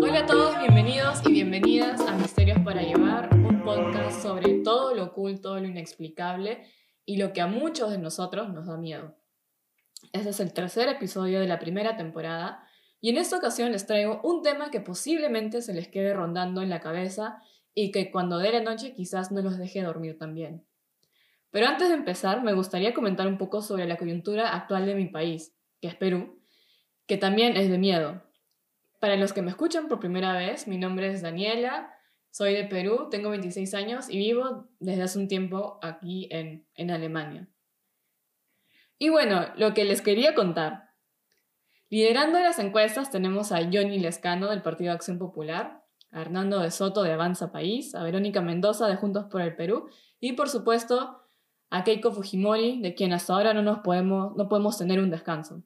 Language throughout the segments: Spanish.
Hola a todos, bienvenidos y bienvenidas a Misterios para Llevar, un podcast sobre todo lo oculto, lo inexplicable y lo que a muchos de nosotros nos da miedo. Este es el tercer episodio de la primera temporada y en esta ocasión les traigo un tema que posiblemente se les quede rondando en la cabeza y que cuando dé la noche quizás no los deje dormir también. Pero antes de empezar, me gustaría comentar un poco sobre la coyuntura actual de mi país, que es Perú, que también es de miedo. Para los que me escuchan por primera vez, mi nombre es Daniela, soy de Perú, tengo 26 años y vivo desde hace un tiempo aquí en, en Alemania. Y bueno, lo que les quería contar. Liderando las encuestas tenemos a Johnny Lescano del Partido Acción Popular, a Hernando de Soto de Avanza País, a Verónica Mendoza de Juntos por el Perú y por supuesto a Keiko Fujimori, de quien hasta ahora no, nos podemos, no podemos tener un descanso.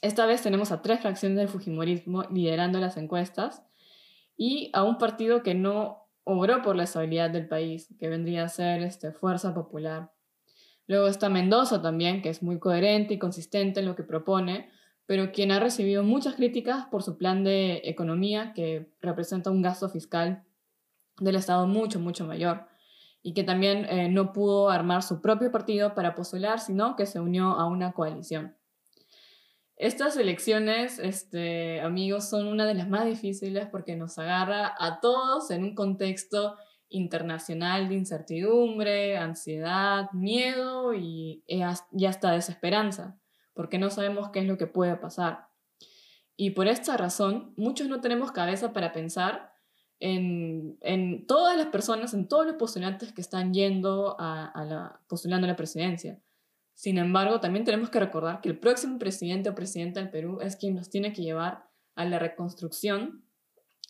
Esta vez tenemos a tres fracciones del Fujimorismo liderando las encuestas y a un partido que no obró por la estabilidad del país, que vendría a ser este, Fuerza Popular. Luego está Mendoza también, que es muy coherente y consistente en lo que propone, pero quien ha recibido muchas críticas por su plan de economía, que representa un gasto fiscal del Estado mucho, mucho mayor y que también eh, no pudo armar su propio partido para postular, sino que se unió a una coalición. Estas elecciones, este, amigos, son una de las más difíciles porque nos agarra a todos en un contexto internacional de incertidumbre, ansiedad, miedo y, y hasta desesperanza, porque no sabemos qué es lo que puede pasar. Y por esta razón, muchos no tenemos cabeza para pensar en, todas las personas, en todos los postulantes que están yendo a, la, postulando a la presidencia. Sin embargo, también tenemos que recordar que el próximo presidente o presidenta del Perú es quien nos tiene que llevar a la reconstrucción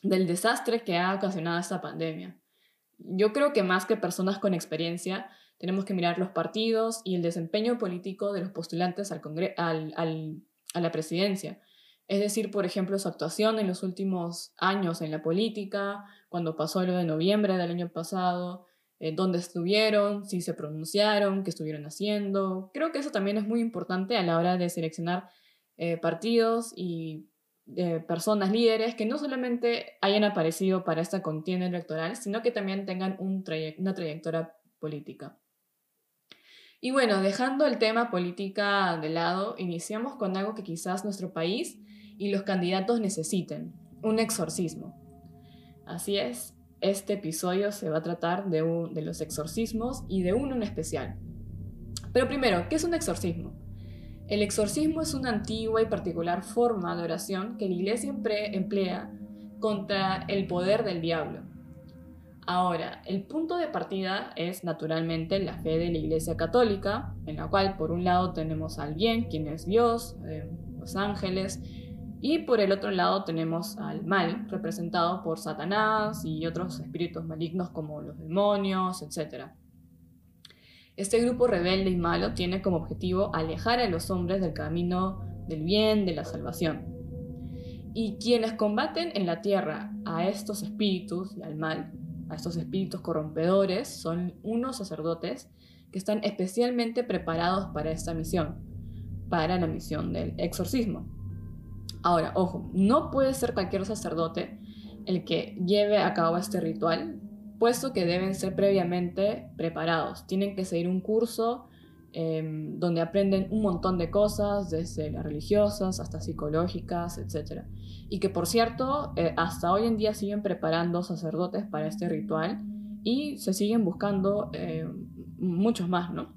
del desastre que ha ocasionado esta pandemia. Yo creo que más que personas con experiencia, tenemos que mirar los partidos y el desempeño político de los postulantes al a la presidencia es decir, por ejemplo, su actuación en los últimos años en la política, cuando pasó lo de noviembre del año pasado, eh, dónde estuvieron, si se pronunciaron, qué estuvieron haciendo. Creo que eso también es muy importante a la hora de seleccionar eh, partidos y eh, personas líderes que no solamente hayan aparecido para esta contienda electoral, sino que también tengan un una trayectoria política. Y bueno, dejando el tema política de lado, iniciamos con algo que quizás nuestro país y los candidatos necesiten, un exorcismo. Así es, este episodio se va a tratar de, de los exorcismos y de uno en especial. Pero primero, ¿qué es un exorcismo? El exorcismo es una antigua y particular forma de oración que la iglesia emplea contra el poder del diablo. Ahora, el punto de partida es naturalmente la fe de la iglesia católica, en la cual por un lado tenemos al bien, quien es Dios, eh, los ángeles, y por el otro lado tenemos al mal, representado por Satanás y otros espíritus malignos como los demonios, etc. Este grupo rebelde y malo tiene como objetivo alejar a los hombres del camino del bien, de la salvación. Y quienes combaten en la tierra a estos espíritus y al mal, a estos espíritus corrompedores, son unos sacerdotes que están especialmente preparados para esta misión, para la misión del exorcismo. Ahora, ojo, no puede ser cualquier sacerdote el que lleve a cabo este ritual, puesto que deben ser previamente preparados. Tienen que seguir un curso em, donde aprenden un montón de cosas, desde las religiosas hasta psicológicas, etc. Y que, por cierto, eh, hasta hoy en día siguen preparando sacerdotes para este ritual y se siguen buscando em, muchos más, ¿no?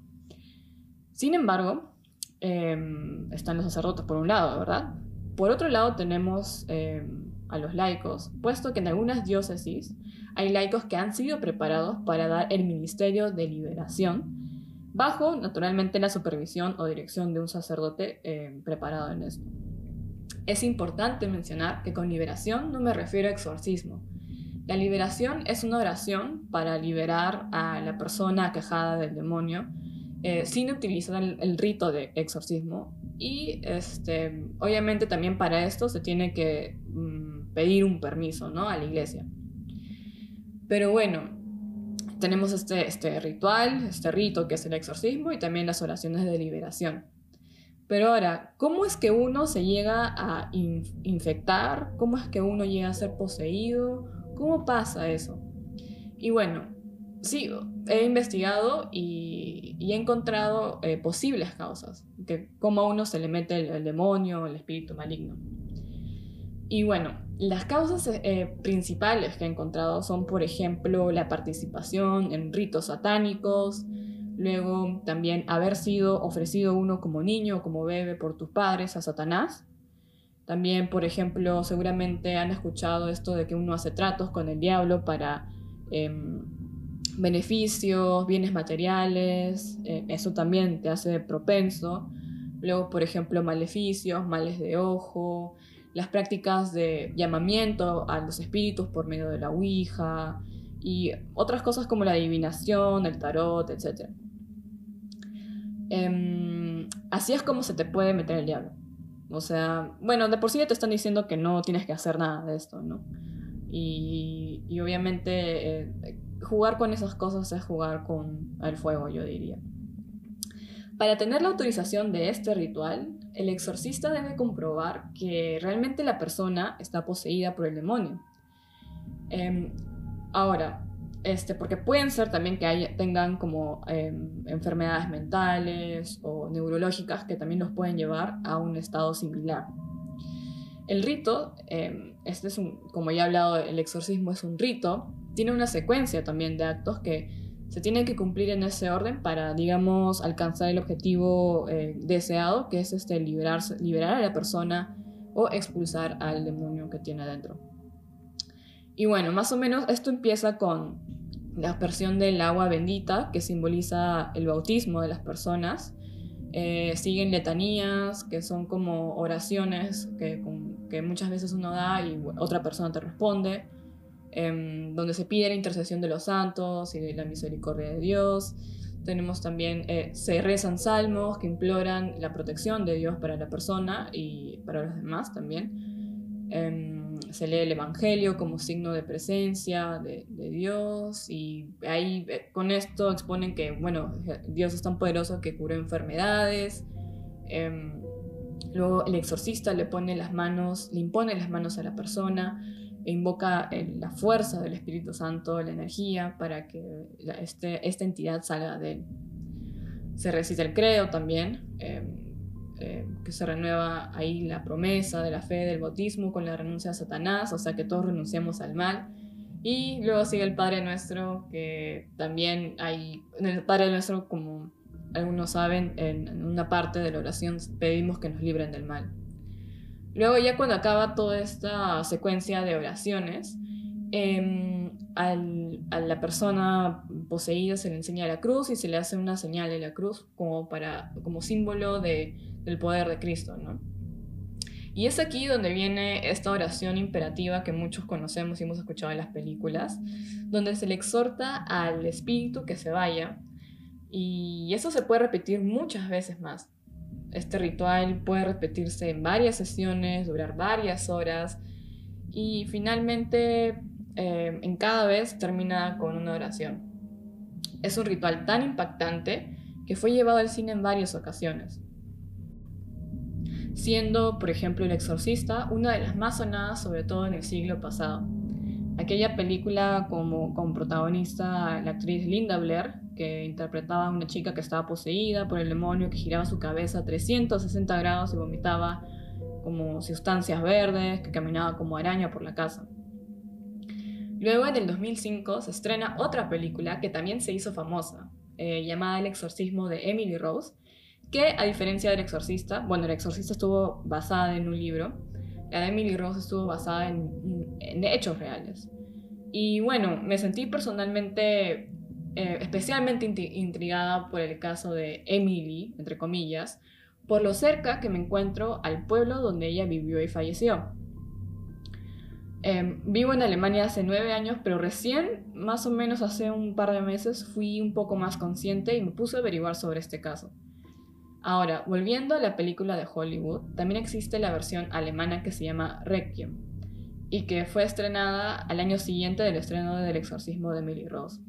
Sin embargo, em, están los sacerdotes por un lado, ¿verdad? Por otro lado tenemos eh, a los laicos, puesto que en algunas diócesis hay laicos que han sido preparados para dar el ministerio de liberación, bajo naturalmente la supervisión o dirección de un sacerdote eh, preparado en esto. Es importante mencionar que con liberación no me refiero a exorcismo. La liberación es una oración para liberar a la persona aquejada del demonio eh, sin utilizar el, rito de exorcismo y este, obviamente también para esto se tiene que mm, pedir un permiso ¿no? a la iglesia. Pero bueno, tenemos este, este ritual, este rito que es el exorcismo y también las oraciones de liberación. Pero ahora, ¿cómo es que uno se llega a infectar? ¿Cómo es que uno llega a ser poseído? ¿Cómo pasa eso? Y bueno, sí, he investigado y, he encontrado eh, posibles causas, cómo a uno se le mete el, el demonio, el espíritu maligno. Y bueno, las causas eh, principales que he encontrado son, por ejemplo, la participación en ritos satánicos, luego también haber sido ofrecido uno como niño o como bebé por tus padres a Satanás. También, por ejemplo, seguramente han escuchado esto de que uno hace tratos con el diablo para em, beneficios, bienes materiales, eh, eso también te hace propenso. Luego, por ejemplo, maleficios, males de ojo, las prácticas de llamamiento a los espíritus por medio de la Ouija y otras cosas como la adivinación, el tarot, etc. Em, así es como se te puede meter el diablo. O sea, bueno, de por sí te están diciendo que no tienes que hacer nada de esto, ¿no? Y, obviamente eh, jugar con esas cosas es jugar con el fuego, yo diría. Para tener la autorización de este ritual, el exorcista debe comprobar que realmente la persona está poseída por el demonio. Em, ahora, este, porque pueden ser también que tengan como em, enfermedades mentales o neurológicas que también los pueden llevar a un estado similar. El rito, em, este es un, como ya he hablado, el exorcismo es un rito, tiene una secuencia también de actos que se tienen que cumplir en ese orden para, digamos, alcanzar el objetivo eh, deseado, que es este, liberar a la persona o expulsar al demonio que tiene adentro. Y bueno, más o menos esto empieza con la aspersión del agua bendita, que simboliza el bautismo de las personas. Eh, siguen letanías, que son como oraciones que, que muchas veces uno da y otra persona te responde. Em, donde se pide la intercesión de los santos y de la misericordia de Dios. Tenemos también, eh, se rezan salmos que imploran la protección de Dios para la persona y para los demás también. Em, se lee el Evangelio como signo de presencia de, Dios y ahí eh, con esto exponen que, bueno, Dios es tan poderoso que curó enfermedades. Em, luego el exorcista le pone las manos, le impone las manos a la persona invoca la fuerza del Espíritu Santo, la energía, para que este, esta entidad salga de él. Se recita el credo también, em, em, que se renueva ahí la promesa de la fe del bautismo con la renuncia a Satanás, o sea que todos renunciamos al mal. Y luego sigue el Padre Nuestro, que también hay, en el Padre Nuestro, como algunos saben, en una parte de la oración pedimos que nos libren del mal. Luego ya cuando acaba toda esta secuencia de oraciones, em, a la persona poseída se le enseña la cruz y se le hace una señal de la cruz como, para, como símbolo de, del poder de Cristo. ¿no? Y es aquí donde viene esta oración imperativa que muchos conocemos y hemos escuchado en las películas, donde se le exhorta al espíritu que se vaya. Y eso se puede repetir muchas veces más. Este ritual puede repetirse en varias sesiones, durar varias horas y finalmente eh, en cada vez termina con una oración. Es un ritual tan impactante que fue llevado al cine en varias ocasiones, siendo, por ejemplo, El Exorcista una de las más sonadas, sobre todo en el siglo pasado. Aquella película como con protagonista la actriz Linda Blair, que interpretaba a una chica que estaba poseída por el demonio, que giraba su cabeza a 360 grados y vomitaba como sustancias verdes, que caminaba como araña por la casa. Luego, en el 2005, se estrena otra película que también se hizo famosa, eh, llamada El exorcismo de Emily Rose, que a diferencia del exorcista, bueno, el exorcista estuvo basada en un libro, la de Emily Rose estuvo basada en, hechos reales. Y bueno, me sentí personalmente eh, especialmente intrigada por el caso de Emily, entre comillas, por lo cerca que me encuentro al pueblo donde ella vivió y falleció. Em, vivo en Alemania hace nueve años, pero recién, más o menos hace un par de meses, fui un poco más consciente y me puse a averiguar sobre este caso. Ahora, volviendo a la película de Hollywood, también existe la versión alemana que se llama Requiem y que fue estrenada al año siguiente del estreno del exorcismo de Emily Rose.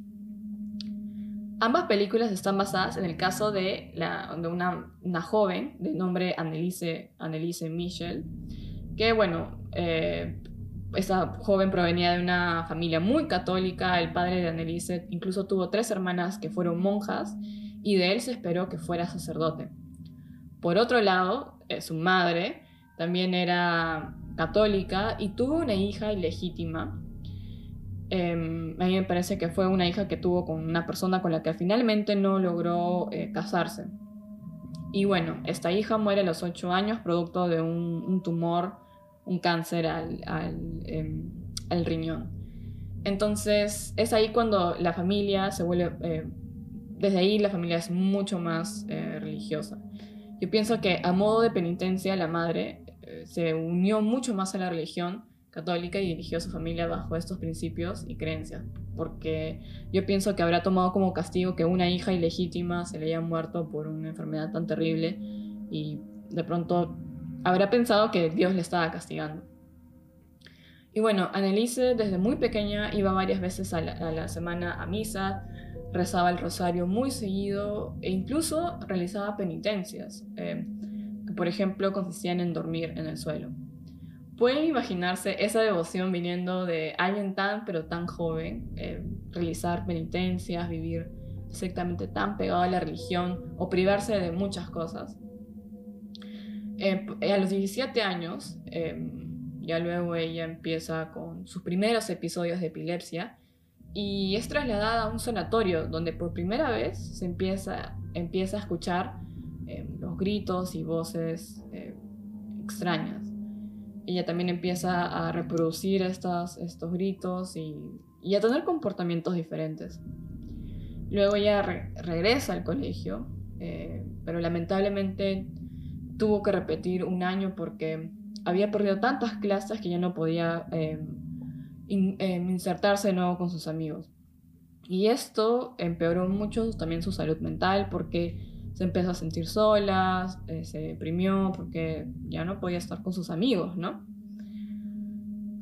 Ambas películas están basadas en el caso de, la, de una, joven de nombre Annelise, Annelise Michel, que bueno, eh, esa joven provenía de una familia muy católica, el padre de Annelise incluso tuvo tres hermanas que fueron monjas y de él se esperó que fuera sacerdote. Por otro lado, eh, su madre también era católica y tuvo una hija ilegítima. Em, a mí me parece que fue una hija que tuvo con una persona con la que finalmente no logró eh, casarse. Y bueno, esta hija muere a los ocho años producto de un tumor un cáncer al, em, al, riñón. Entonces es ahí cuando la familia se vuelve, eh, desde ahí la familia es mucho más religiosa. Yo pienso que a modo de penitencia la madre eh, se unió mucho más a la religión católica y dirigió a su familia bajo estos principios y creencias, porque yo pienso que habrá tomado como castigo que una hija ilegítima se le haya muerto por una enfermedad tan terrible y de pronto habrá pensado que Dios le estaba castigando. Y bueno, Annelise desde muy pequeña iba varias veces a la, semana a misa, rezaba el rosario muy seguido e incluso realizaba penitencias, eh, que por ejemplo consistían en dormir en el suelo. Pueden imaginarse esa devoción viniendo de alguien tan pero tan joven, eh, realizar penitencias, vivir exactamente tan pegado a la religión o privarse de muchas cosas. Eh, a los 17 años, em, ya luego ella empieza con sus primeros episodios de epilepsia y es trasladada a un sanatorio donde por primera vez se empieza, empieza a escuchar em, los gritos y voces em, extrañas. Ella también empieza a reproducir estos, gritos y, a tener comportamientos diferentes. Luego ella regresa al colegio, eh, pero lamentablemente tuvo que repetir un año porque había perdido tantas clases que ya no podía em, insertarse de nuevo con sus amigos. Y esto empeoró mucho también su salud mental porque se empezó a sentir sola, eh, se deprimió porque ya no podía estar con sus amigos, ¿no?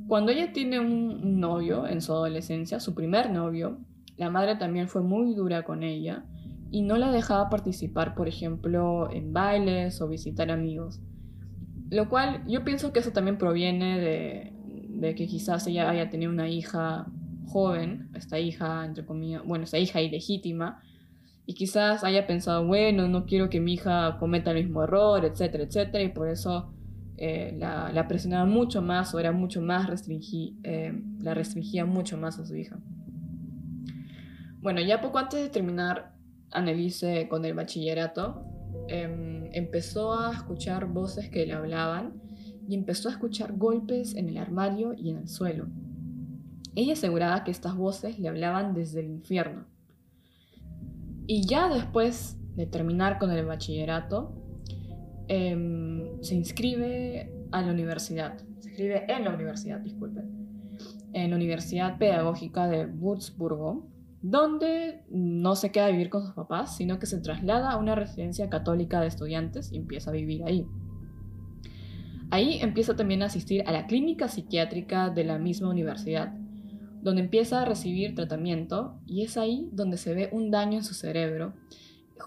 Cuando ella tiene un novio en su adolescencia, su primer novio, la madre también fue muy dura con ella y no la dejaba participar, por ejemplo, en bailes o visitar amigos. Lo cual yo pienso que eso también proviene de, que quizás ella haya tenido una hija joven, esta hija, entre comillas, bueno, esta hija ilegítima, y quizás haya pensado, bueno, no quiero que mi hija cometa el mismo error, etcétera, etcétera, y por eso eh, la, presionaba mucho más o era mucho más restringida, eh, la restringía mucho más a su hija. Bueno, ya poco antes de terminar Annelise con el bachillerato, em, empezó a escuchar voces que le hablaban y empezó a escuchar golpes en el armario y en el suelo. Ella aseguraba que estas voces le hablaban desde el infierno. Y ya después de terminar con el bachillerato, em, se inscribe a la universidad. Se inscribe en la universidad, disculpen. En la Universidad Pedagógica de Würzburgo, donde no se queda a vivir con sus papás, sino que se traslada a una residencia católica de estudiantes y empieza a vivir ahí. Ahí empieza también a asistir a la clínica psiquiátrica de la misma universidad, donde empieza a recibir tratamiento y es ahí donde se ve un daño en su cerebro,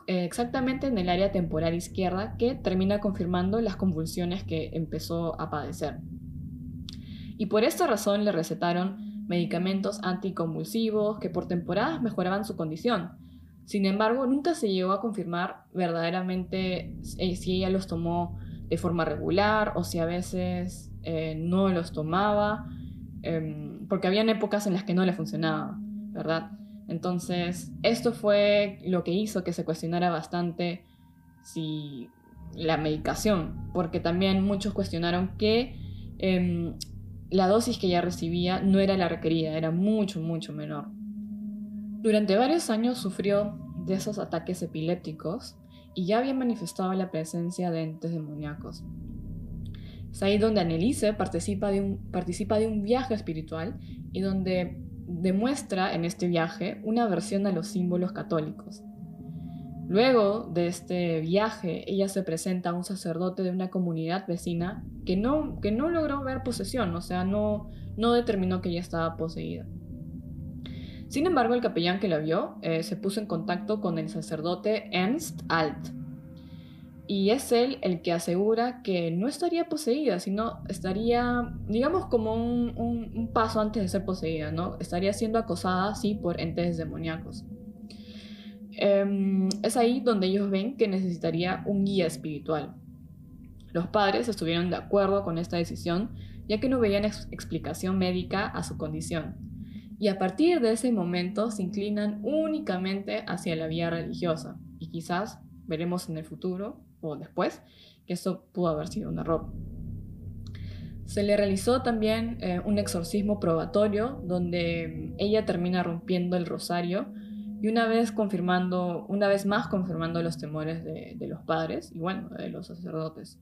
eh, exactamente en el área temporal izquierda que termina confirmando las convulsiones que empezó a padecer. Y por esta razón le recetaron medicamentos anticonvulsivos que por temporadas mejoraban su condición. Sin embargo, nunca se llegó a confirmar verdaderamente eh, si ella los tomó de forma regular o si a veces eh, no los tomaba, em, porque habían épocas en las que no le funcionaba, ¿verdad? Entonces, esto fue lo que hizo que se cuestionara bastante si la medicación, porque también muchos cuestionaron que em, la dosis que ella recibía no era la requerida, era mucho, mucho menor. Durante varios años sufrió de esos ataques epilépticos y ya había manifestado la presencia de entes demoníacos. Es ahí donde Annelise participa de, un, participa de un viaje espiritual y donde demuestra en este viaje una aversión a los símbolos católicos. Luego de este viaje, ella se presenta a un sacerdote de una comunidad vecina que no, que no logró ver posesión, o sea, no, no determinó que ella estaba poseída. Sin embargo, el capellán que la vio eh, se puso en contacto con el sacerdote Ernst Alt. Y es él el que asegura que no estaría poseída, sino estaría, digamos, como un, paso antes de ser poseída, ¿no? Estaría siendo acosada, sí, por entes demoníacos. Em, es ahí donde ellos ven que necesitaría un guía espiritual. Los padres estuvieron de acuerdo con esta decisión, ya que no veían explicación médica a su condición. Y a partir de ese momento se inclinan únicamente hacia la vía religiosa. Y quizás veremos en el futuro o después que esto pudo haber sido un error. Se le realizó también eh, un exorcismo probatorio donde ella termina rompiendo el rosario y una vez confirmando, una vez más confirmando los temores de, de los padres y bueno, de los sacerdotes.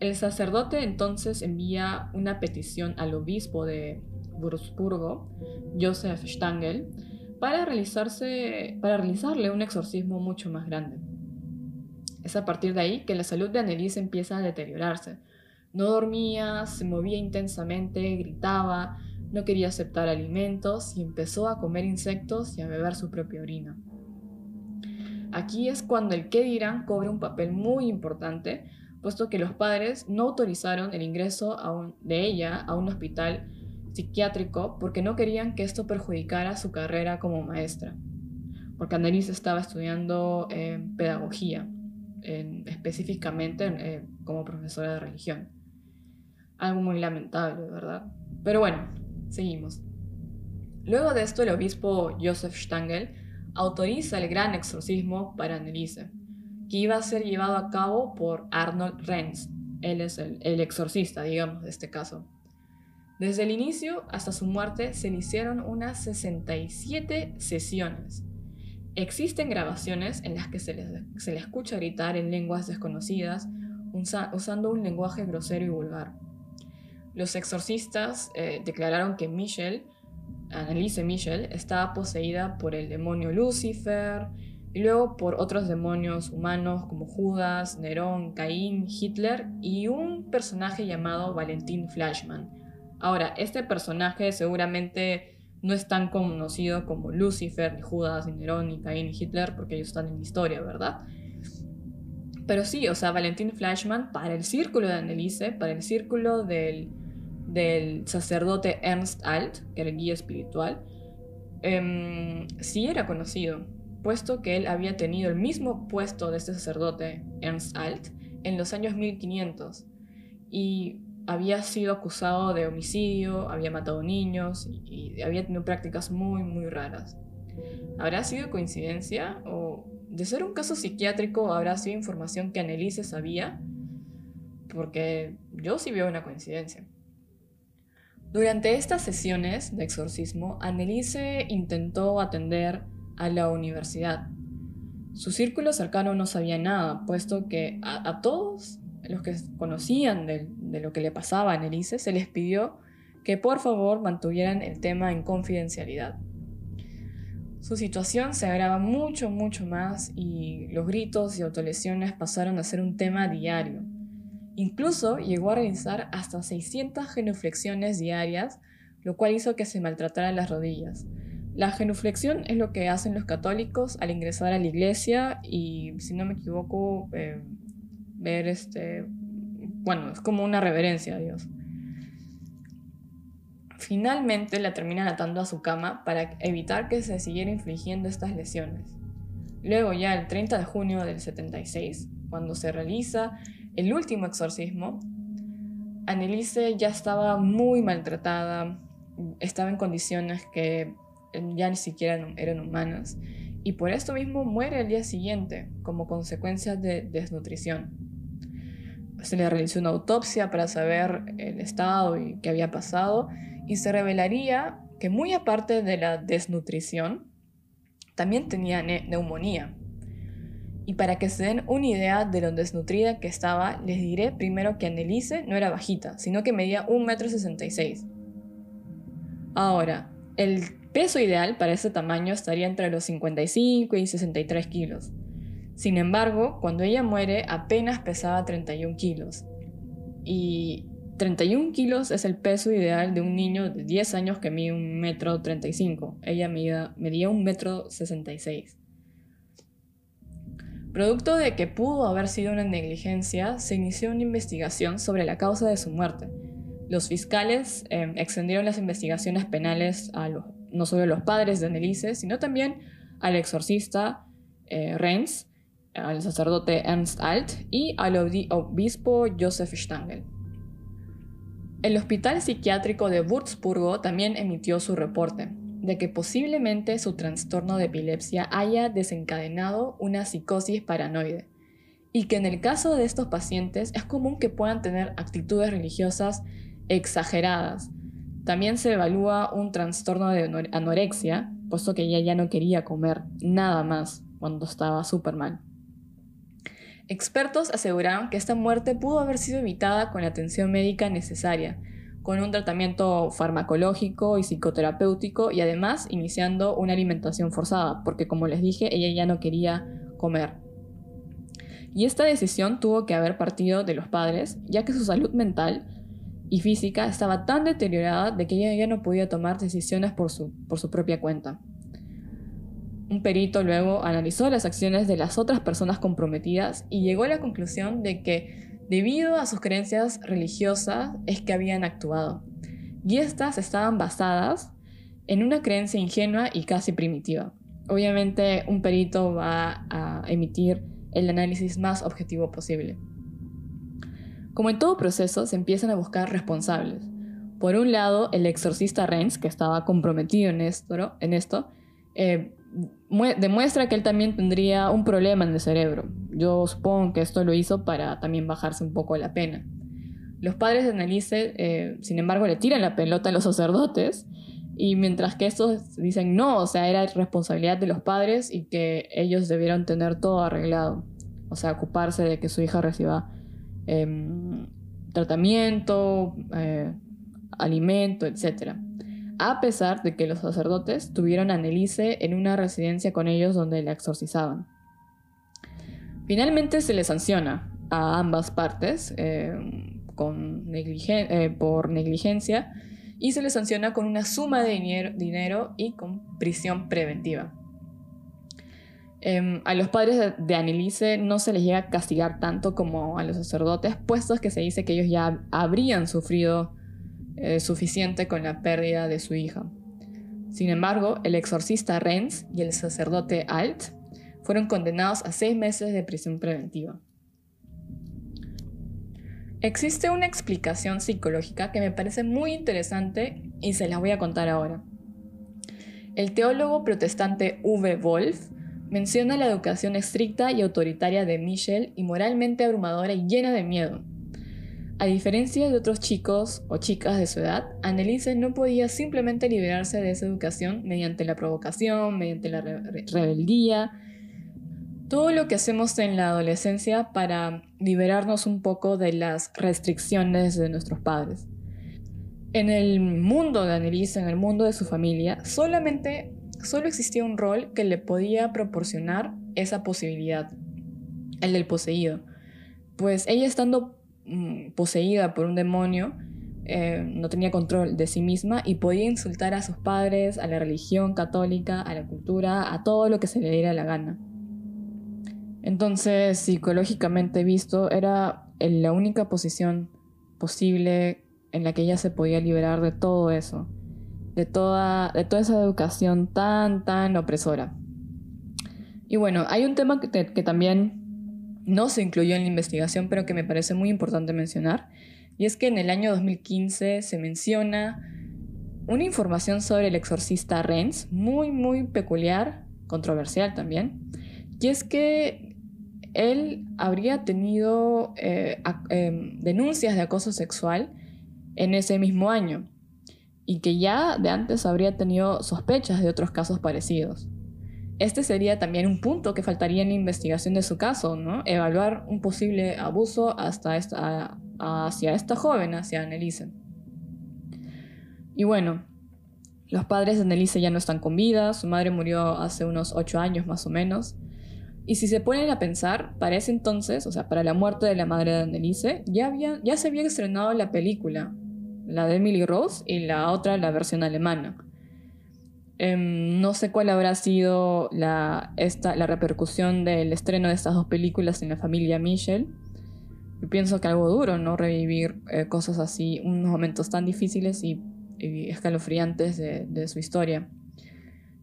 El sacerdote entonces envía una petición al obispo de Würzburgo, Joseph Stangl, para, realizarse, para realizarle un exorcismo mucho más grande. Es a partir de ahí que la salud de Anneliese empieza a deteriorarse. No dormía, se movía intensamente, gritaba, no quería aceptar alimentos y empezó a comer insectos y a beber su propia orina. Aquí es cuando el qué dirán cobra un papel muy importante puesto que los padres no autorizaron el ingreso de ella a un hospital psiquiátrico porque no querían que esto perjudicara su carrera como maestra, porque Annelies estaba estudiando eh, pedagogía, específicamente eh, como profesora de religión. Algo muy lamentable, ¿verdad? Pero bueno, seguimos. Luego de esto, el obispo Joseph Stangl autoriza el gran exorcismo para Anneliese que iba a ser llevado a cabo por Arnold Renz. Él es el, exorcista, digamos, de este caso. Desde el inicio hasta su muerte se le hicieron unas 67 sesiones. Existen grabaciones en las que se le, se le escucha gritar en lenguas desconocidas, usando un lenguaje grosero y vulgar. Los exorcistas eh, declararon que Michelle, Annelise Michel, estaba poseída por el demonio Lucifer, y luego por otros demonios humanos como Judas, Nerón, Caín, Hitler y un personaje llamado Valentín Flashman. Ahora, este personaje seguramente no es tan conocido como Lucifer, ni Judas, ni Nerón, ni Caín, ni Hitler, porque ellos están en la historia, ¿verdad? Pero sí, o sea, Valentín Flashman, para el círculo de Anneliese, para el círculo del, del sacerdote Ernst Alt, que era el guía espiritual, em, sí era conocido puesto que él había tenido el mismo puesto de este sacerdote, Ernst Alt, en los años 1500 y había sido acusado de homicidio, había matado niños y, había tenido prácticas muy, muy raras. ¿Habrá sido coincidencia o de ser un caso psiquiátrico habrá sido información que Annelise sabía? Porque yo sí veo una coincidencia. Durante estas sesiones de exorcismo, Annelise intentó atender a la universidad. Su círculo cercano no sabía nada, puesto que a, todos los que conocían de, lo que le pasaba a Annelise se les pidió que por favor mantuvieran el tema en confidencialidad. Su situación se agrava mucho, mucho más y los gritos y autolesiones pasaron a ser un tema diario. Incluso llegó a realizar hasta 600 genuflexiones diarias, lo cual hizo que se maltrataran las rodillas, la genuflexión es lo que hacen los católicos al ingresar a la iglesia y, si no me equivoco, eh, ver este... Bueno, es como una reverencia a Dios. Finalmente la terminan atando a su cama para evitar que se siguiera infligiendo estas lesiones. Luego ya el 30 de junio del 76, cuando se realiza el último exorcismo, Annelise ya estaba muy maltratada, estaba en condiciones que ya ni siquiera eran humanas, y por esto mismo muere el día siguiente como consecuencia de desnutrición. Se le realizó una autopsia para saber el estado y qué había pasado, y se revelaría que muy aparte de la desnutrición, también tenía neumonía. Y para que se den una idea de lo desnutrida que estaba, les diré primero que Annelise no era bajita, sino que medía 1,66 m. Ahora, el peso ideal para ese tamaño estaría entre los 55 y 63 kilos. Sin embargo, cuando ella muere apenas pesaba 31 kilos. Y 31 kilos es el peso ideal de un niño de 10 años que mide un metro 35. Ella medía, medía un metro 66. Producto de que pudo haber sido una negligencia, se inició una investigación sobre la causa de su muerte. Los fiscales eh, extendieron las investigaciones penales a no solo a los padres de Anneliese, sino también al exorcista eh, al sacerdote Ernst Alt y al obispo Joseph Stangl. El Hospital Psiquiátrico de Würzburgo también emitió su reporte de que posiblemente su trastorno de epilepsia haya desencadenado una psicosis paranoide y que en el caso de estos pacientes es común que puedan tener actitudes religiosas exageradas. También se evalúa un trastorno de anorexia, puesto que ella ya no quería comer nada más cuando estaba súper mal. Expertos aseguraron que esta muerte pudo haber sido evitada con la atención médica necesaria, con un tratamiento farmacológico y psicoterapéutico y además iniciando una alimentación forzada, porque como les dije, ella ya no quería comer. Y esta decisión tuvo que haber partido de los padres, ya que su salud mental y física estaba tan deteriorada de que ella ya no podía tomar decisiones por su, por su propia cuenta. Un perito luego analizó las acciones de las otras personas comprometidas y llegó a la conclusión de que debido a sus creencias religiosas es que habían actuado. Y estas estaban basadas en una creencia ingenua y casi primitiva. Obviamente un perito va a emitir el análisis más objetivo posible. Como en todo proceso, se empiezan a buscar responsables. Por un lado, el exorcista Renz, que estaba comprometido en esto, en esto eh, demuestra que él también tendría un problema en el cerebro. Yo supongo que esto lo hizo para también bajarse un poco la pena. Los padres de Annalise, eh, sin embargo, le tiran la pelota a los sacerdotes y mientras que estos dicen no, o sea, era responsabilidad de los padres y que ellos debieron tener todo arreglado. O sea, ocuparse de que su hija reciba em, tratamiento, eh, alimento, etc a pesar de que los sacerdotes tuvieron a Anneliese en una residencia con ellos donde la exorcizaban. Finalmente se le sanciona a ambas partes eh, eh, por negligencia y se le sanciona con una suma de dinero, y con prisión preventiva. Em, a los padres de, Anneliese no se les llega a castigar tanto como a los sacerdotes, puesto que se dice que ellos ya habrían sufrido eh, suficiente con la pérdida de su hija. Sin embargo, el exorcista Renz y el sacerdote Alt fueron condenados a seis meses de prisión preventiva. Existe una explicación psicológica que me parece muy interesante y se la voy a contar ahora. El teólogo protestante V. Wolf menciona la educación estricta y autoritaria de Michel y moralmente abrumadora y llena de miedo, a diferencia de otros chicos o chicas de su edad, Annelise no podía simplemente liberarse de esa educación mediante la provocación, mediante la rebeldía, todo lo que hacemos en la adolescencia para liberarnos un poco de las restricciones de nuestros padres. En el mundo de Annelise, en el mundo de su familia, solamente solo existía un rol que le podía proporcionar esa posibilidad, el del poseído. Pues ella estando poseída por un demonio, eh, no tenía control de sí misma y podía insultar a sus padres, a la religión católica, a la cultura, a todo lo que se le diera la gana. Entonces, psicológicamente visto, era la única posición posible en la que ella se podía liberar de todo eso, de toda, esa educación tan, tan opresora. Y bueno, hay un tema que también no se incluyó en la investigación, pero que me parece muy importante mencionar, y es que en el año 2015 se menciona una información sobre el exorcista Renz, muy, muy peculiar, controversial también, y es que él habría tenido eh, em, denuncias de acoso sexual en ese mismo año, y que ya de antes habría tenido sospechas de otros casos parecidos. Este sería también un punto que faltaría en la investigación de su caso, ¿no? Evaluar un posible abuso hasta esta, hacia esta joven, hacia Annelise. Y bueno, los padres de Annelise ya no están con vida, su madre murió hace unos ocho años más o menos, Y si se ponen a pensar, para ese entonces, o sea, para la muerte de la madre de Anneliese, ya, había, ya se había estrenado la película, la de Emily Rose y la otra, la versión alemana. Em, no sé cuál habrá sido la, repercusión del estreno de estas dos películas en la familia Michel. Yo pienso que algo duro, ¿no? Revivir eh, cosas así, unos momentos tan difíciles y, escalofriantes de, de, su historia.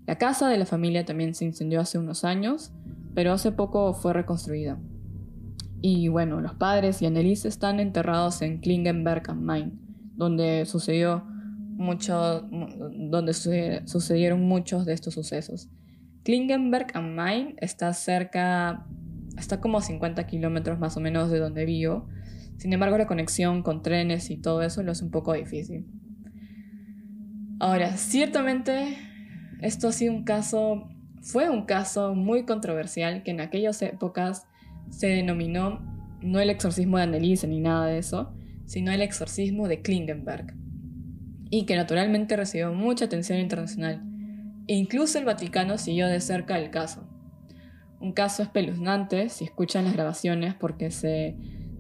La casa de la familia también se incendió hace unos años, pero hace poco fue reconstruida. Y bueno, los padres y Anneliese están enterrados en Klingenberg am Main, donde sucedió mucho, donde sucedieron muchos de estos sucesos. Klingenberg am Main está cerca, está como a 50 kilómetros más o menos de donde vivo. Sin embargo, la conexión con trenes y todo eso lo es un poco difícil. Ahora, ciertamente, esto ha sido un caso, fue un caso muy controversial que en aquellas épocas se denominó no el exorcismo de Anneliese ni nada de eso, sino el exorcismo de Klingenberg y que naturalmente recibió mucha atención internacional. E incluso el Vaticano siguió de cerca el caso. Un caso espeluznante si escuchan las grabaciones porque se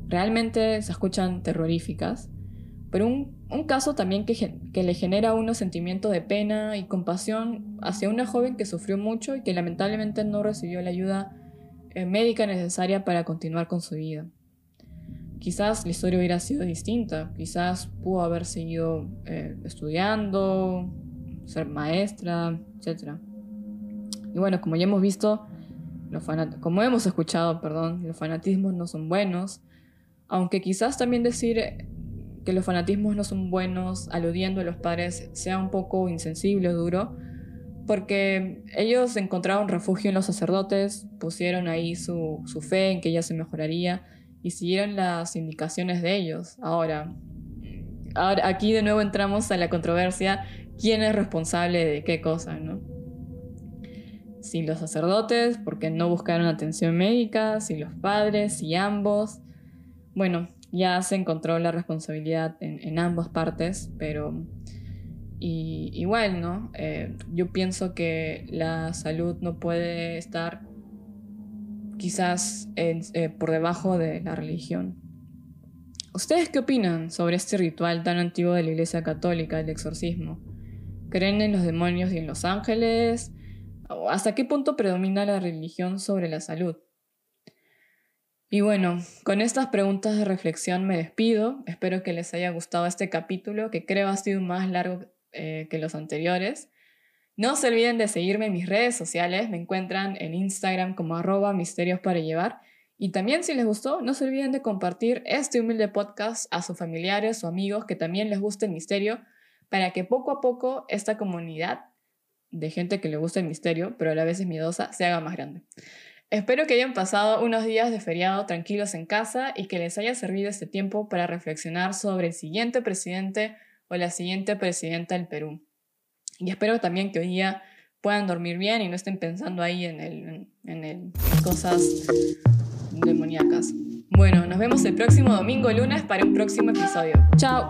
realmente se escuchan terroríficas, pero un, caso también que, que, le genera a uno sentimiento de pena y compasión hacia una joven que sufrió mucho y que lamentablemente no recibió la ayuda eh, médica necesaria para continuar con su vida. Quizás la historia hubiera sido distinta, quizás pudo haber seguido eh, estudiando, ser maestra, etc. Y bueno, como ya hemos visto, como hemos escuchado, perdón, los fanatismos no son buenos, aunque quizás también decir que los fanatismos no son buenos, aludiendo a los padres, sea un poco insensible o duro, porque ellos encontraron refugio en los sacerdotes, pusieron ahí su, su fe en que ella se mejoraría, y siguieron las indicaciones de ellos. Ahora, ahora, aquí de nuevo entramos a la controversia, ¿quién es responsable de qué cosa, no? Si los sacerdotes, porque no buscaron atención médica, si los padres, si ambos. Bueno, ya se encontró la responsabilidad en, ambas partes, pero y, igual, ¿no? Eh, yo pienso que la salud no puede estar quizás eh, por debajo de la religión. ¿Ustedes qué opinan sobre este ritual tan antiguo de la Iglesia Católica, el exorcismo? ¿Creen en los demonios y en los ángeles? ¿Hasta qué punto predomina la religión sobre la salud? Y bueno, con estas preguntas de reflexión me despido. Espero que les haya gustado este capítulo, que creo ha sido más largo eh, que los anteriores. No se olviden de seguirme en mis redes sociales, me encuentran en Instagram como arroba misterios para llevar. Y también si les gustó, no se olviden de compartir este humilde podcast a sus familiares o amigos que también les guste el misterio, para que poco a poco esta comunidad de gente que le gusta el misterio, pero a la vez es miedosa, se haga más grande. Espero que hayan pasado unos días de feriado tranquilos en casa y que les haya servido este tiempo para reflexionar sobre el siguiente presidente o la siguiente presidenta del Perú. Y espero también que hoy día puedan dormir bien y no estén pensando ahí en, el, en, el, cosas demoníacas. Bueno, nos vemos el próximo domingo lunes para un próximo episodio. ¡Chao!